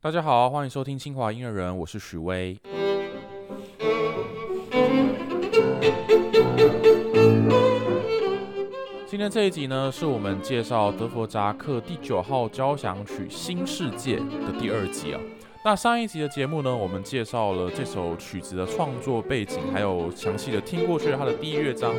大家好，欢迎收听清华音乐人，我是许巍。今天这一集呢，是我们介绍德弗扎克第九号交响曲《新世界》的第二集啊。那上一集的节目呢，我们介绍了这首曲子的创作背景，还有详细的听过去它的第一乐章，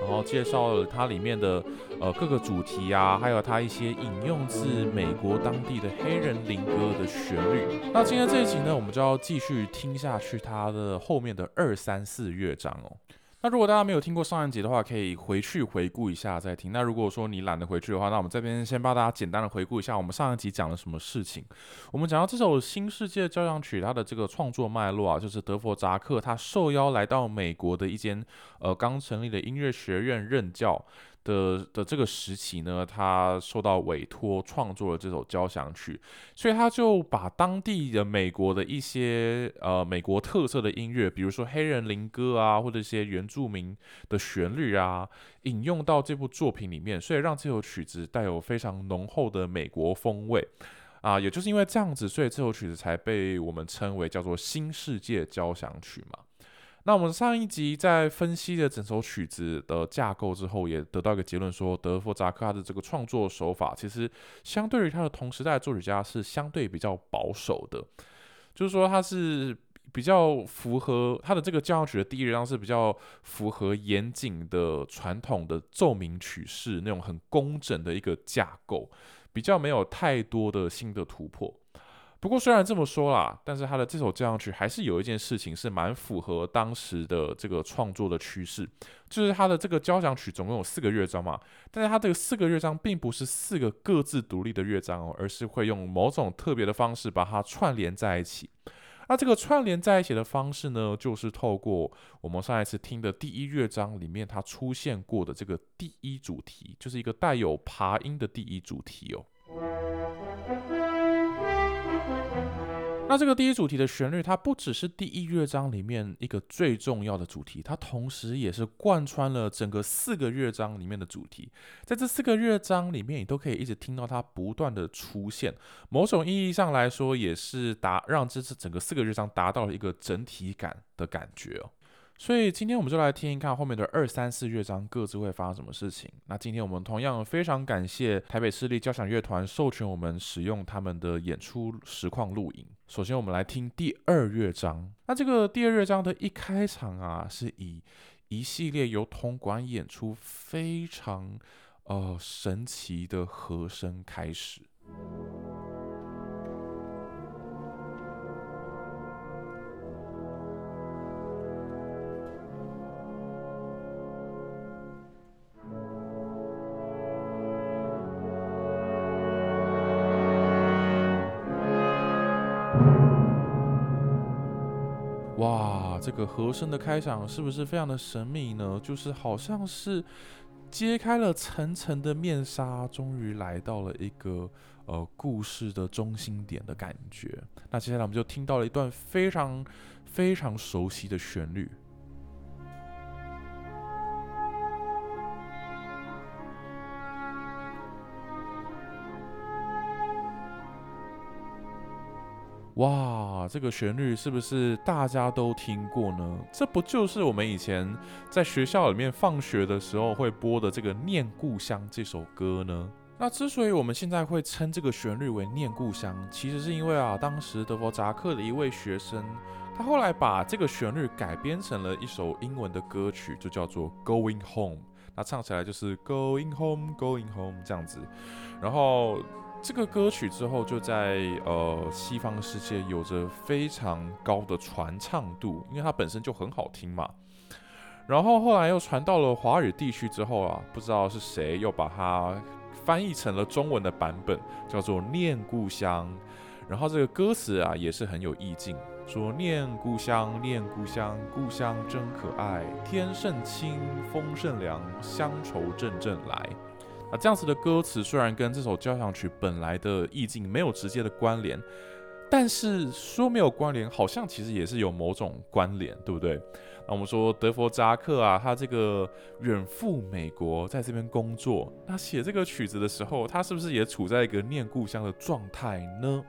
然后介绍了它里面的呃各个主题啊，还有它一些引用自美国当地的黑人灵歌的旋律。那今天这一集呢，我们就要继续听下去它的后面的二三四乐章哦。那如果大家没有听过上一集的话，可以回去回顾一下再听。那如果说你懒得回去的话，那我们这边先帮大家简单的回顾一下我们上一集讲了什么事情。我们讲到这首《新世界交响曲》，它的这个创作脉络啊，就是德弗扎克他受邀来到美国的一间呃刚成立的音乐学院任教。的的这个时期呢，他受到委托创作了这首交响曲，所以他就把当地的美国的一些呃美国特色的音乐，比如说黑人灵歌啊，或者一些原住民的旋律啊，引用到这部作品里面，所以让这首曲子带有非常浓厚的美国风味啊，也就是因为这样子，所以这首曲子才被我们称为叫做新世界交响曲嘛。那我们上一集在分析了整首曲子的架构之后，也得到一个结论，说德弗扎克他的这个创作手法，其实相对于他的同时代作曲家是相对比较保守的，就是说他是比较符合他的这个交响曲的第一乐章是比较符合严谨的传统的奏鸣曲式那种很工整的一个架构，比较没有太多的新的突破。不过虽然这么说啦，但是他的这首交响曲还是有一件事情是蛮符合当时的这个创作的趋势，就是他的这个交响曲总共有四个乐章嘛，但是他这个四个乐章并不是四个各自独立的乐章哦，而是会用某种特别的方式把它串联在一起。那这个串联在一起的方式呢，就是透过我们上一次听的第一乐章里面它出现过的这个第一主题，就是一个带有爬音的第一主题哦。那这个第一主题的旋律，它不只是第一乐章里面一个最重要的主题，它同时也是贯穿了整个四个乐章里面的主题。在这四个乐章里面，你都可以一直听到它不断的出现。某种意义上来说，也是达让这次整个四个乐章达到了一个整体感的感觉哦。所以今天我们就来听一看后面的二三四乐章各自会发生什么事情。那今天我们同样非常感谢台北市立交响乐团授权我们使用他们的演出实况录影。首先我们来听第二乐章。那这个第二乐章的一开场啊，是以一系列由铜管演出非常呃神奇的和声开始。这个和声的开场是不是非常的神秘呢？就是好像是揭开了层层的面纱，终于来到了一个呃故事的中心点的感觉。那接下来我们就听到了一段非常非常熟悉的旋律。哇，这个旋律是不是大家都听过呢？这不就是我们以前在学校里面放学的时候会播的这个《念故乡》这首歌呢？那之所以我们现在会称这个旋律为《念故乡》，其实是因为啊，当时德弗扎克的一位学生，他后来把这个旋律改编成了一首英文的歌曲，就叫做《Going Home》。那唱起来就是 Going Home, Going Home 这样子，然后。这个歌曲之后就在呃西方世界有着非常高的传唱度，因为它本身就很好听嘛。然后后来又传到了华语地区之后啊，不知道是谁又把它翻译成了中文的版本，叫做《念故乡》。然后这个歌词啊也是很有意境，说念故乡，念故乡，故乡真可爱，天甚清，风甚凉，乡愁阵阵来。啊，这样子的歌词虽然跟这首交响曲本来的意境没有直接的关联，但是说没有关联，好像其实也是有某种关联，对不对？那我们说德弗扎克啊，他这个远赴美国，在这边工作，那写这个曲子的时候，他是不是也处在一个念故乡的状态呢？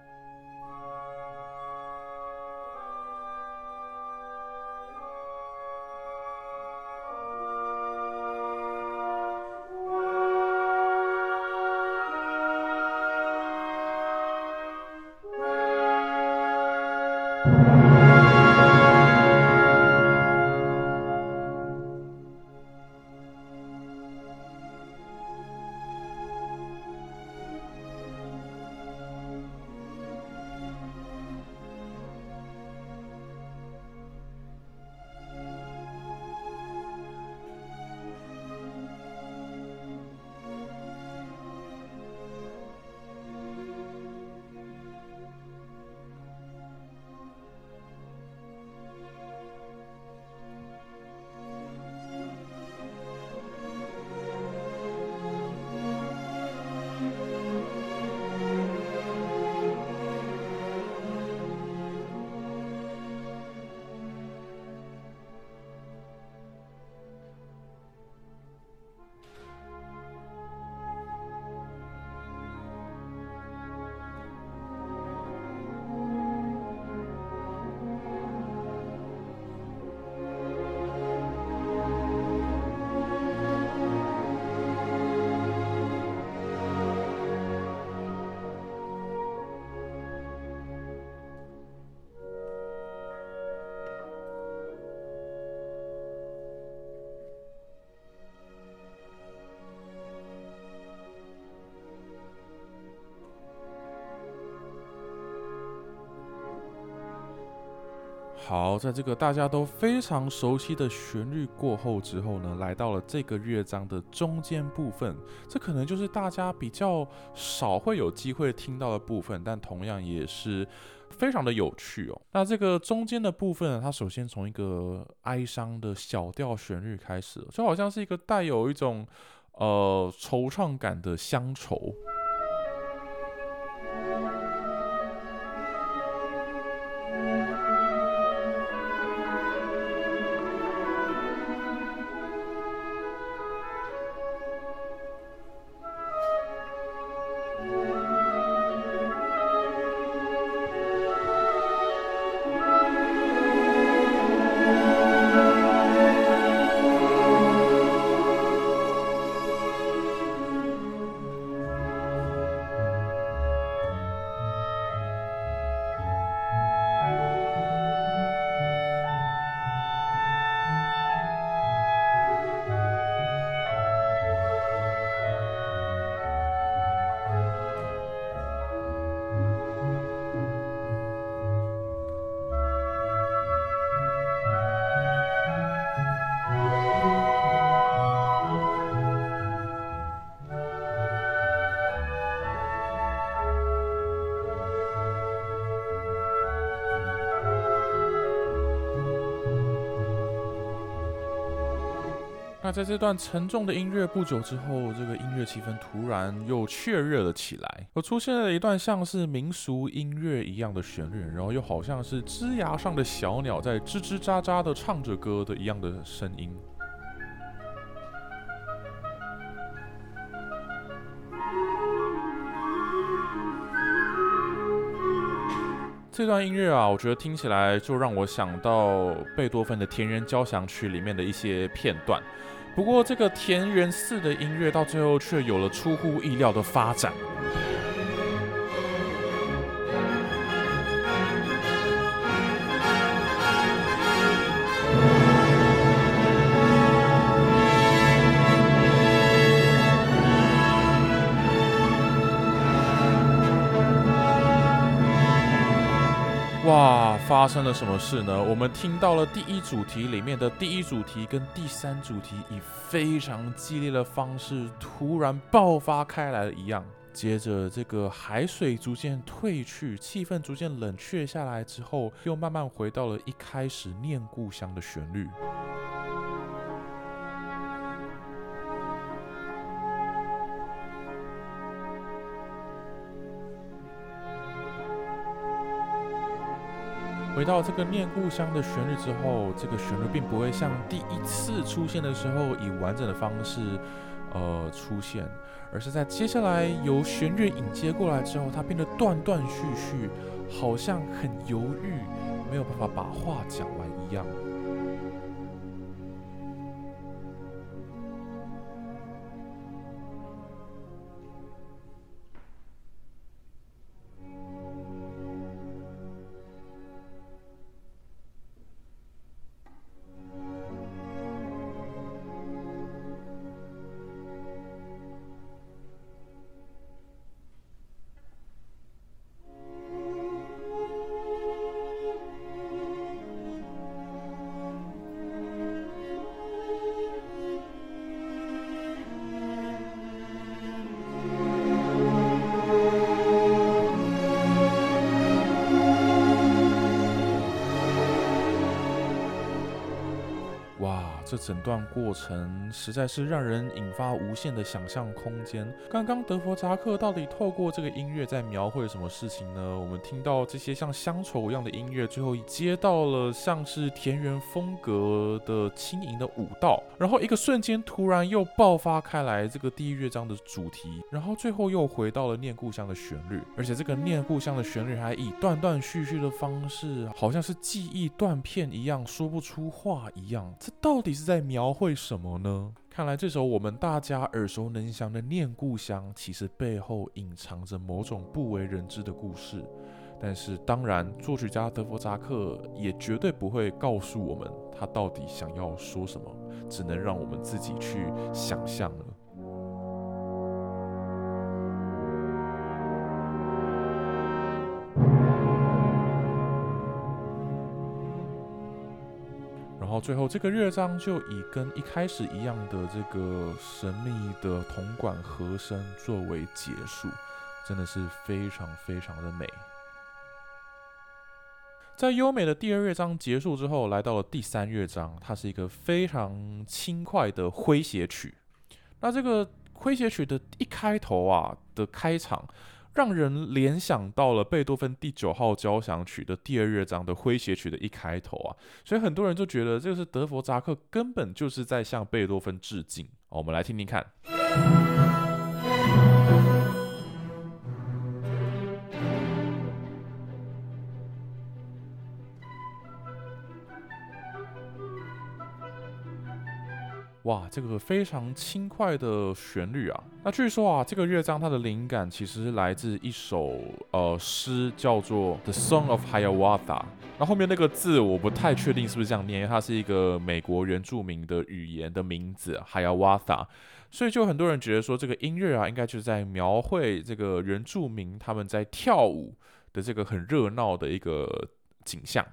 好，在这个大家都非常熟悉的旋律过后之后呢，来到了这个乐章的中间部分，这可能就是大家比较少会有机会听到的部分，但同样也是非常的有趣哦。那这个中间的部分呢，它首先从一个哀伤的小调旋律开始，就好像是一个带有一种呃惆怅感的乡愁。在这段沉重的音乐不久之后，这个音乐气氛突然又雀跃了起来，又出现了一段像是民俗音乐一样的旋律，然后又好像是枝芽上的小鸟在吱吱喳喳的唱着歌的一样的声音。这段音乐啊，我觉得听起来就让我想到贝多芬的《田园交响曲》里面的一些片段。不过，这个田园式的音乐到最后却有了出乎意料的发展。发生了什么事呢？我们听到了第一主题里面的第一主题跟第三主题以非常激烈的方式突然爆发开来了一样。接着，这个海水逐渐退去，气氛逐渐冷却下来之后，又慢慢回到了一开始念故乡的旋律。回到这个念故乡的旋律之后，这个旋律并不会像第一次出现的时候以完整的方式，呃出现，而是在接下来由弦乐引接过来之后，它变得断断续续，好像很犹豫，没有办法把话讲完一样。这整段过程实在是让人引发无限的想象空间。刚刚德弗扎克到底透过这个音乐在描绘什么事情呢？我们听到这些像乡愁一样的音乐，最后接到了像是田园风格的轻盈的舞蹈，然后一个瞬间突然又爆发开来这个第一乐章的主题，然后最后又回到了念故乡的旋律，而且这个念故乡的旋律还以断断续续的方式，好像是记忆断片一样，说不出话一样。这到底是是在描绘什么呢？看来这首我们大家耳熟能详的《念故乡》，其实背后隐藏着某种不为人知的故事。但是，当然，作曲家德弗扎克也绝对不会告诉我们他到底想要说什么，只能让我们自己去想象了。最后这个乐章就以跟一开始一样的这个神秘的铜管和声作为结束，真的是非常非常的美。在优美的第二乐章结束之后，来到了第三乐章，它是一个非常轻快的诙谐曲。那这个诙谐曲的一开头啊的开场。让人联想到了贝多芬第九号交响曲的第二乐章的诙谐曲的一开头啊，所以很多人就觉得这个是德弗扎克根本就是在向贝多芬致敬。我们来听听看。哇，这个非常轻快的旋律啊！那据说啊，这个乐章它的灵感其实来自一首呃诗，叫做《The Song of Hiawatha》。那后面那个字我不太确定是不是这样念，因为它是一个美国原住民的语言的名字 Hiawatha，所以就很多人觉得说这个音乐啊，应该就是在描绘这个原住民他们在跳舞的这个很热闹的一个景象。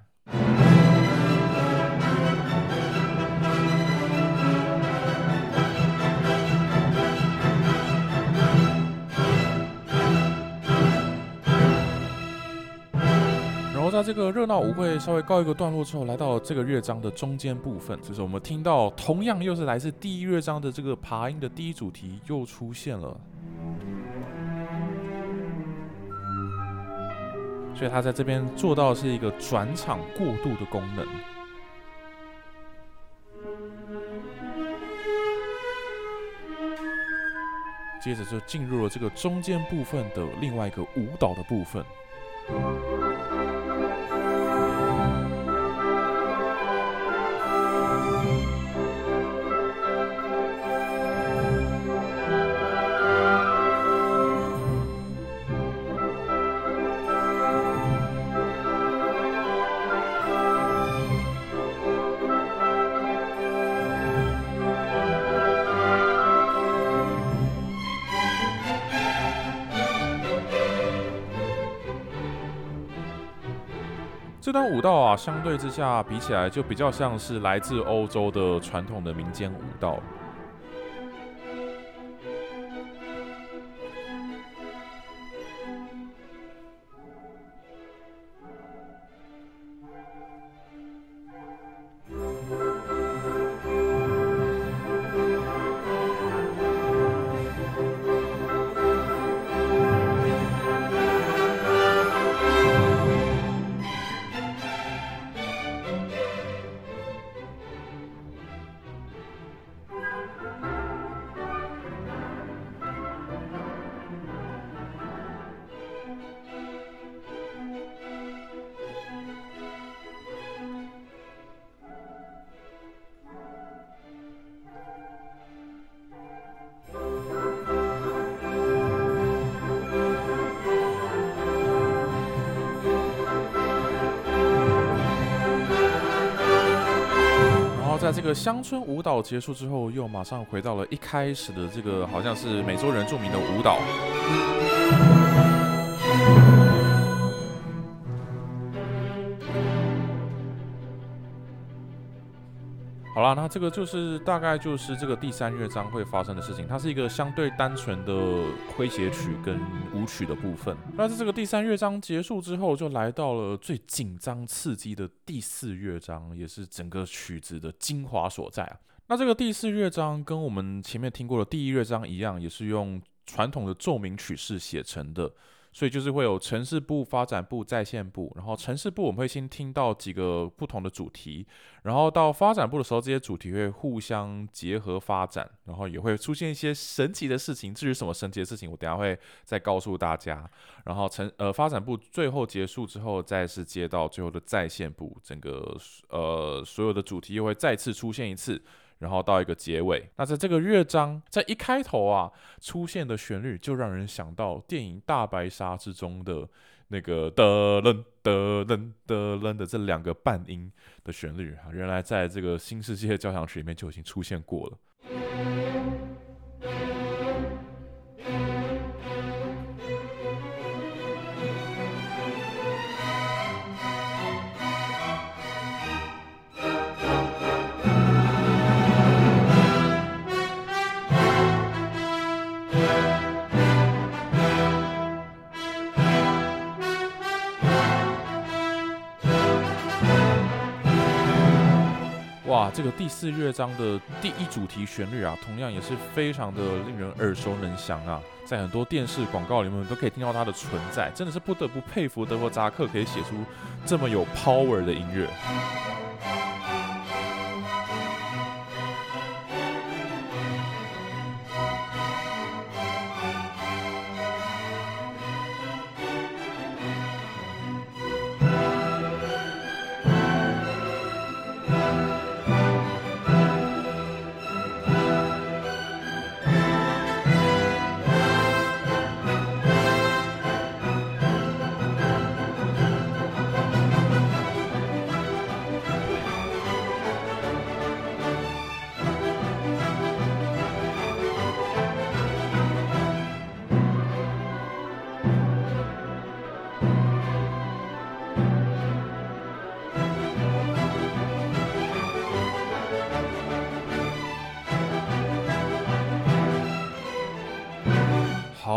在这个热闹舞会稍微告一个段落之后，来到这个乐章的中间部分，就是我们听到同样又是来自第一乐章的这个爬音的第一主题又出现了，所以他在这边做到是一个转场过渡的功能，接着就进入了这个中间部分的另外一个舞蹈的部分。这段舞蹈啊，相对之下比起来，就比较像是来自欧洲的传统的民间舞蹈。乡村舞蹈结束之后，又马上回到了一开始的这个好像是美洲人著名的舞蹈。好啦，那这个就是大概就是这个第三乐章会发生的事情。它是一个相对单纯的诙谐曲跟舞曲的部分。那在这个第三乐章结束之后，就来到了最紧张刺激的第四乐章，也是整个曲子的精华所在啊。那这个第四乐章跟我们前面听过的第一乐章一样，也是用传统的奏鸣曲式写成的。所以就是会有城市部、发展部、在线部，然后城市部我们会先听到几个不同的主题，然后到发展部的时候，这些主题会互相结合发展，然后也会出现一些神奇的事情。至于什么神奇的事情，我等下会再告诉大家。然后城呃发展部最后结束之后，再是接到最后的在线部，整个呃所有的主题又会再次出现一次。然后到一个结尾，那在这个乐章在一开头啊出现的旋律，就让人想到电影《大白鲨》之中的那个的楞的楞的楞的这两个半音的旋律啊，原来在这个新世界交响曲里面就已经出现过了。哇，这个第四乐章的第一主题旋律啊，同样也是非常的令人耳熟能详啊，在很多电视广告里面都可以听到它的存在，真的是不得不佩服德国扎克可以写出这么有 power 的音乐。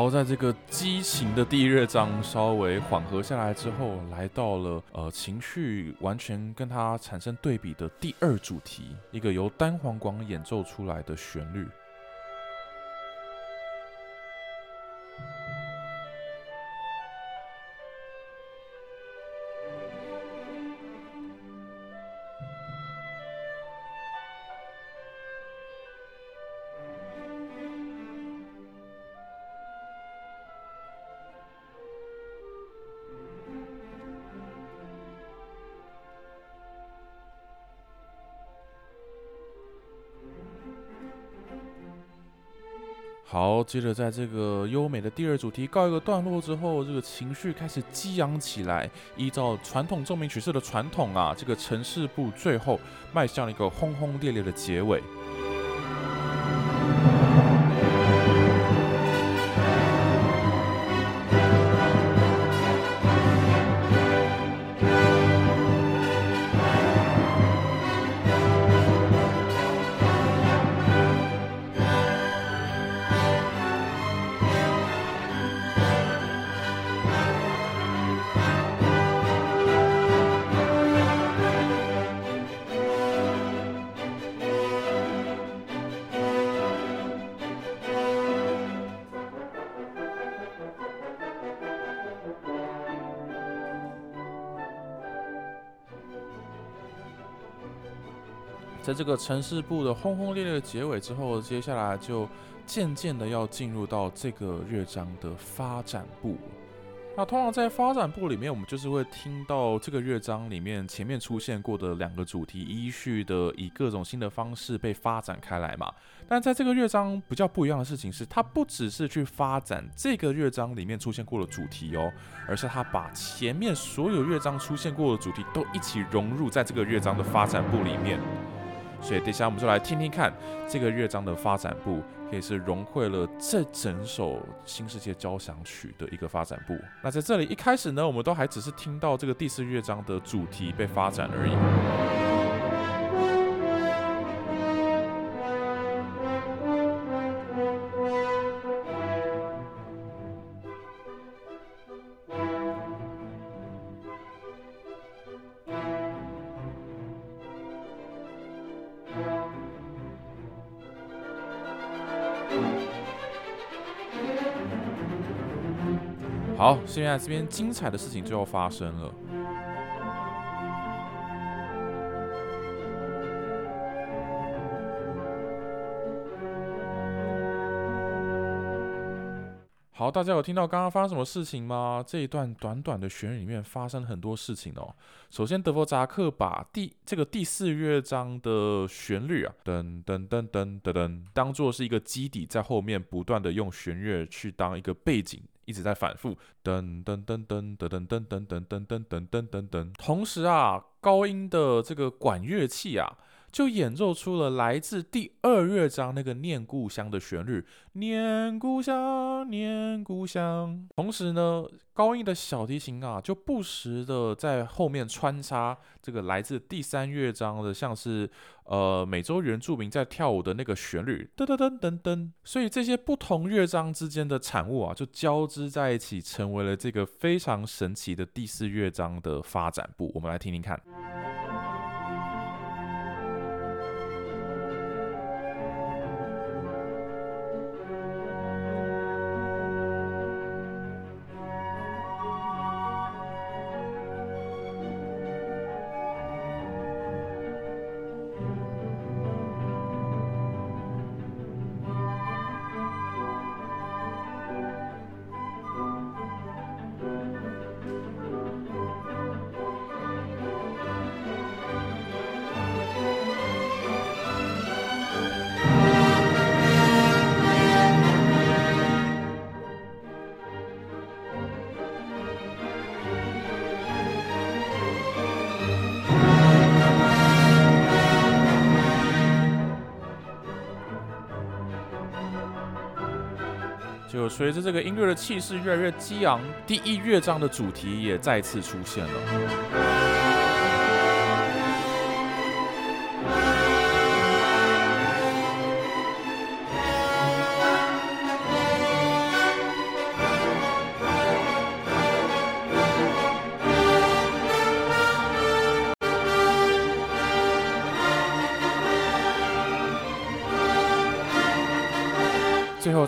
好，在这个激情的第一乐章稍微缓和下来之后，来到了呃情绪完全跟它产生对比的第二主题，一个由单簧管演奏出来的旋律。好，接着在这个优美的第二主题告一个段落之后，这个情绪开始激昂起来。依照传统奏鸣曲式的传统啊，这个城市部最后迈向了一个轰轰烈烈的结尾。这个城市部的轰轰烈烈的结尾之后，接下来就渐渐的要进入到这个乐章的发展部。那通常在发展部里面，我们就是会听到这个乐章里面前面出现过的两个主题依序的以各种新的方式被发展开来嘛。但在这个乐章比较不一样的事情是，它不只是去发展这个乐章里面出现过的主题哦，而是它把前面所有乐章出现过的主题都一起融入在这个乐章的发展部里面。所以，接下我们就来听听看这个乐章的发展部，可以是融汇了这整首新世界交响曲的一个发展部。那在这里一开始呢，我们都还只是听到这个第四乐章的主题被发展而已。现在这边精彩的事情就要发生了。好，大家有听到刚刚发生什么事情吗？这一段短短的旋律里面发生了很多事情哦。首先，德弗扎克把第这个第四乐章的旋律啊，噔噔噔噔噔噔，当做是一个基底，在后面不断的用弦乐去当一个背景，一直在反复，噔噔噔噔噔噔噔噔噔噔噔噔噔噔。同时啊，高音的这个管乐器啊。就演奏出了来自第二乐章那个念故乡的旋律，念故乡，念故乡。同时呢，高音的小提琴啊，就不时的在后面穿插这个来自第三乐章的，像是呃美洲原住民在跳舞的那个旋律，噔噔噔噔噔。所以这些不同乐章之间的产物啊，就交织在一起，成为了这个非常神奇的第四乐章的发展部。我们来听听看。随着这个音乐的气势越来越激昂，第一乐章的主题也再次出现了。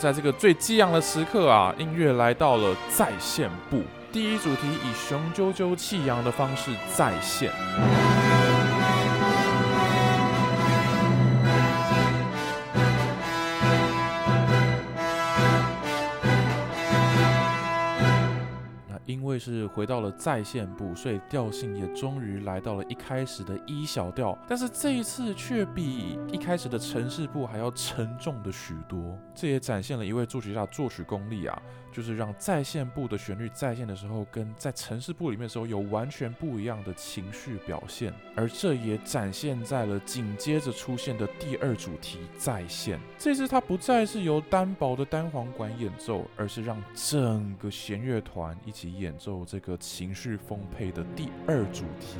在这个最激昂的时刻啊，音乐来到了再现部，第一主题以雄赳赳气扬的方式再现。回到了在线部，所以调性也终于来到了一开始的一小调，但是这一次却比一开始的城市部还要沉重的许多。这也展现了一位作曲家作曲功力啊，就是让在线部的旋律在线的时候，跟在城市部里面的时候有完全不一样的情绪表现，而这也展现在了紧接着出现的第二主题在线。这次它不再是由单薄的单簧管演奏，而是让整个弦乐团一起。演奏这个情绪丰沛的第二主题。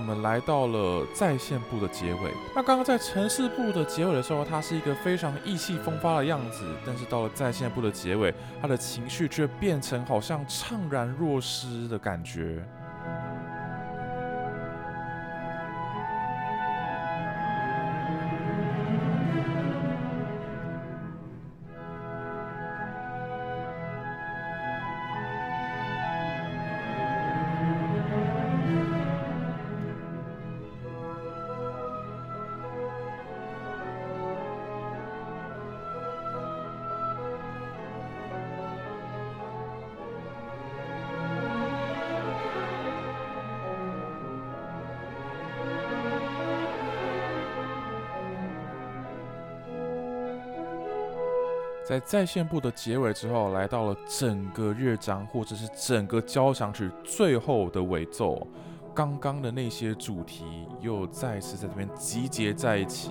我们来到了在线部的结尾。那刚刚在城市部的结尾的时候，他是一个非常意气风发的样子，但是到了在线部的结尾，他的情绪却变成好像怅然若失的感觉。在在线部的结尾之后，来到了整个乐章或者是整个交响曲最后的尾奏，刚刚的那些主题又再次在这边集结在一起。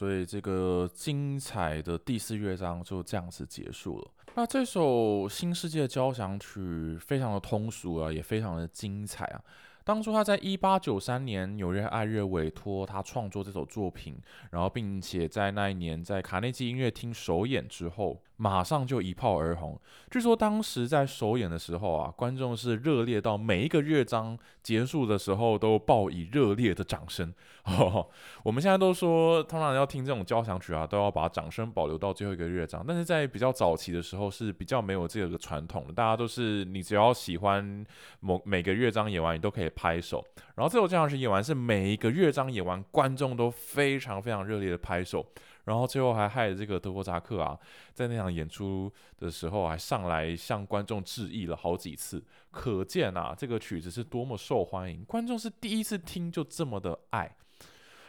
所以这个精彩的第四乐章就这样子结束了。那这首新世界交响曲非常的通俗啊，也非常的精彩啊。当初他在一八九三年纽约爱乐委托他创作这首作品，然后并且在那一年在卡内基音乐厅首演之后。马上就一炮而红。据说当时在首演的时候啊，观众是热烈到每一个乐章结束的时候都报以热烈的掌声。我们现在都说，通常要听这种交响曲啊，都要把掌声保留到最后一个乐章。但是在比较早期的时候是比较没有这个传统的，大家都是你只要喜欢某每个乐章演完，你都可以拍手。然后这首交响曲演完是每一个乐章演完，观众都非常非常热烈的拍手。然后最后还害这个德国扎克啊，在那场演出的时候还上来向观众致意了好几次，可见啊，这个曲子是多么受欢迎，观众是第一次听就这么的爱。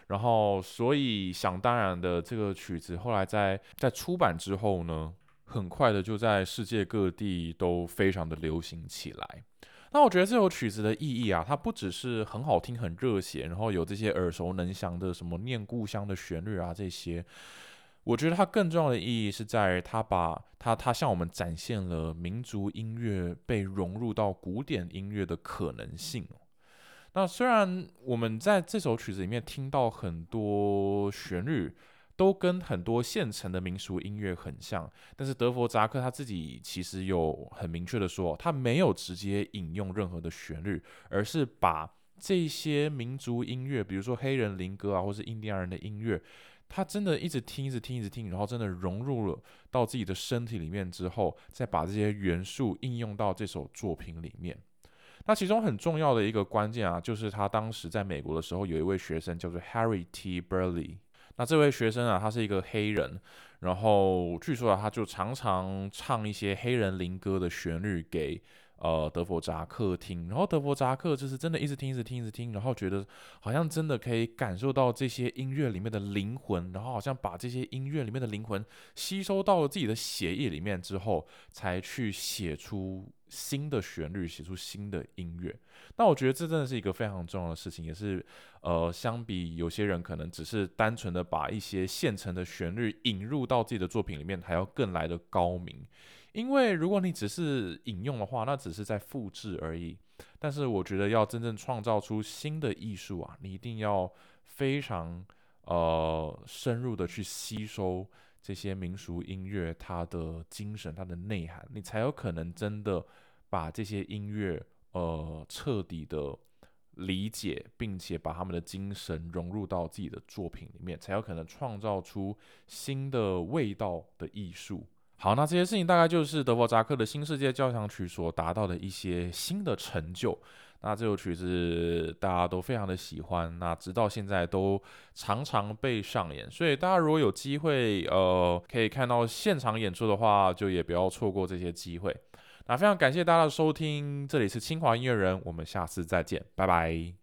然后，所以想当然的，这个曲子后来在在出版之后呢，很快的就在世界各地都非常的流行起来。那我觉得这首曲子的意义啊，它不只是很好听、很热血，然后有这些耳熟能详的什么念故乡的旋律啊这些。我觉得它更重要的意义是在于它把它它向我们展现了民族音乐被融入到古典音乐的可能性。那虽然我们在这首曲子里面听到很多旋律。都跟很多现成的民俗音乐很像，但是德弗扎克他自己其实有很明确的说，他没有直接引用任何的旋律，而是把这些民族音乐，比如说黑人灵歌啊，或是印第安人的音乐，他真的一直听，一直听，一直听，然后真的融入了到自己的身体里面之后，再把这些元素应用到这首作品里面。那其中很重要的一个关键啊，就是他当时在美国的时候，有一位学生叫做 Harry T. Burley。那这位学生啊，他是一个黑人，然后据说啊，他就常常唱一些黑人灵歌的旋律给呃德弗扎克听，然后德弗扎克就是真的一直听，一直听，一直听，然后觉得好像真的可以感受到这些音乐里面的灵魂，然后好像把这些音乐里面的灵魂吸收到了自己的血液里面之后，才去写出。新的旋律，写出新的音乐，那我觉得这真的是一个非常重要的事情，也是呃，相比有些人可能只是单纯的把一些现成的旋律引入到自己的作品里面，还要更来的高明。因为如果你只是引用的话，那只是在复制而已。但是我觉得要真正创造出新的艺术啊，你一定要非常呃深入的去吸收。这些民俗音乐，它的精神、它的内涵，你才有可能真的把这些音乐，呃，彻底的理解，并且把他们的精神融入到自己的作品里面，才有可能创造出新的味道的艺术。好，那这些事情大概就是德沃扎克的新世界交响曲所达到的一些新的成就。那这首曲子大家都非常的喜欢，那直到现在都常常被上演，所以大家如果有机会，呃，可以看到现场演出的话，就也不要错过这些机会。那非常感谢大家的收听，这里是清华音乐人，我们下次再见，拜拜。